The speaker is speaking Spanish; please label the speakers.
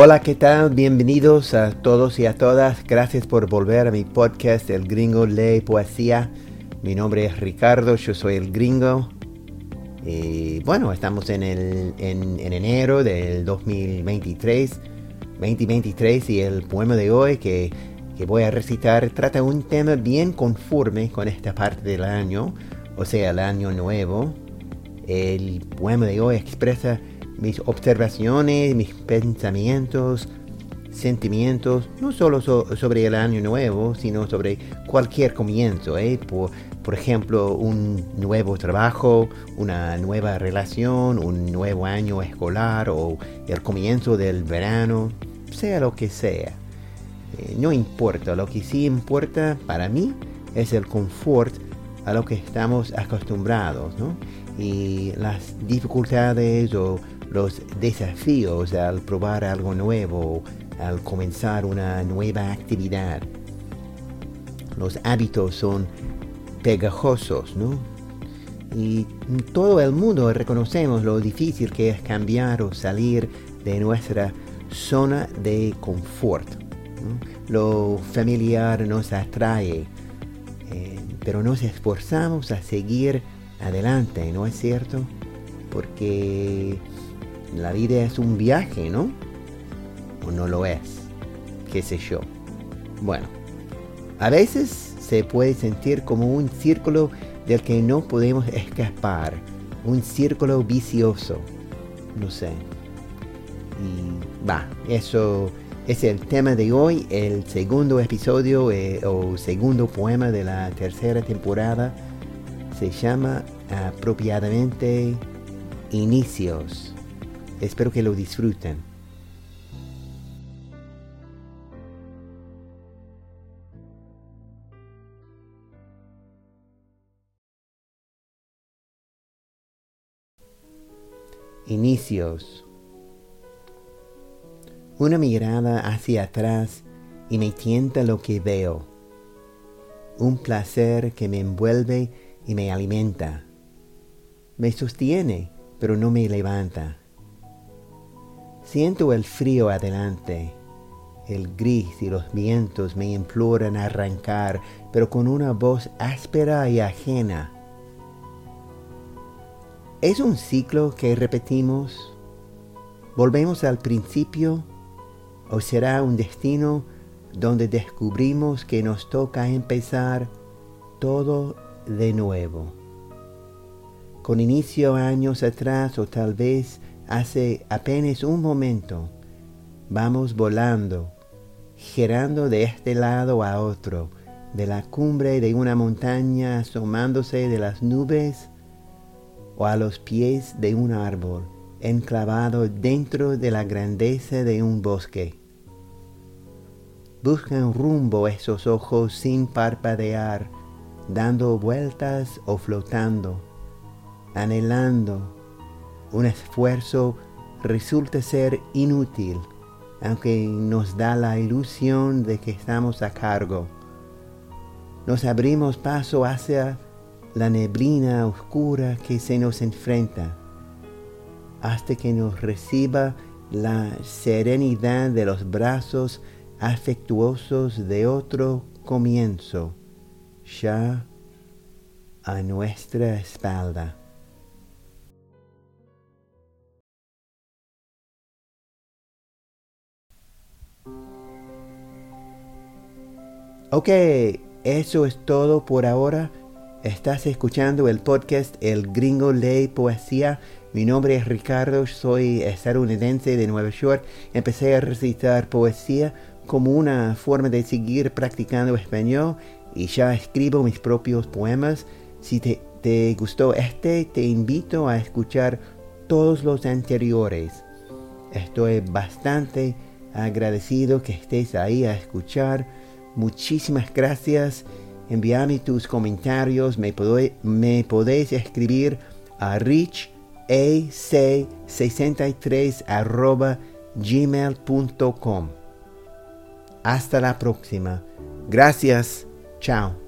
Speaker 1: Hola, ¿qué tal? Bienvenidos a todos y a todas. Gracias por volver a mi podcast El Gringo Lee Poesía. Mi nombre es Ricardo, yo soy el gringo. Y bueno, estamos en, el, en, enero del 2023, 2023 y el poema de hoy que, que voy a recitar trata un tema bien conforme con esta parte del año, o sea, el año nuevo. El poema de hoy expresa mis observaciones, mis pensamientos, sentimientos, no solo sobre el año nuevo, sino sobre cualquier comienzo, ¿eh? por, por, ejemplo, un nuevo trabajo, una nueva relación, un nuevo año escolar o el comienzo del verano, sea lo que sea. Eh, no importa, lo que sí importa para mí es el confort a lo que estamos acostumbrados, ¿no? Y las dificultades o los desafíos al probar algo nuevo, al comenzar una nueva actividad. Los hábitos son pegajosos, ¿no? Y todo el mundo reconocemos lo difícil que es cambiar o salir de nuestra zona de confort. Lo familiar nos atrae, eh, pero nos esforzamos a seguir adelante, ¿no es cierto? Porque la vida es un viaje, ¿no? O no lo es, qué sé yo. Bueno, a veces se puede sentir como un círculo del que no podemos escapar, un círculo vicioso, no sé. Y va, eso es el tema de hoy, el segundo episodio eh, o segundo poema de la tercera temporada. Se llama apropiadamente Inicios. Espero que lo disfruten. Inicios. Una mirada hacia atrás y me tienta lo que veo. Un placer que me envuelve y me alimenta. Me sostiene, pero no me levanta. Siento el frío adelante. El gris y los vientos me imploran arrancar, pero con una voz áspera y ajena. ¿Es un ciclo que repetimos? ¿Volvemos al principio? ¿O será un destino donde descubrimos que nos toca empezar todo de nuevo? Con inicio años atrás o tal vez hace apenas un momento, vamos volando, girando de este lado a otro, de la cumbre de una montaña asomándose de las nubes o a los pies de un árbol, enclavado dentro de la grandeza de un bosque. Buscan rumbo esos ojos sin parpadear, dando vueltas o flotando, anhelando un esfuerzo resulta ser inútil, aunque nos da la ilusión de que estamos a cargo. Nos abrimos paso hacia la neblina oscura que se nos enfrenta, hasta que nos reciba la serenidad de los brazos afectuosos de otro comienzo, ya a nuestra espalda. Ok, eso es todo por ahora. Estás escuchando el podcast El Gringo Lee Poesía. Mi nombre es Ricardo, soy estadounidense de Nueva York. Empecé a recitar poesía como una forma de seguir practicando español y ya escribo mis propios poemas. Si te, te gustó este, te invito a escuchar todos los anteriores. Estoy bastante agradecido que estés ahí a escuchar Muchísimas gracias. Envíame tus comentarios. Me, podéis escribir a richac63 gmail.com. Hasta la próxima. Gracias. Chao.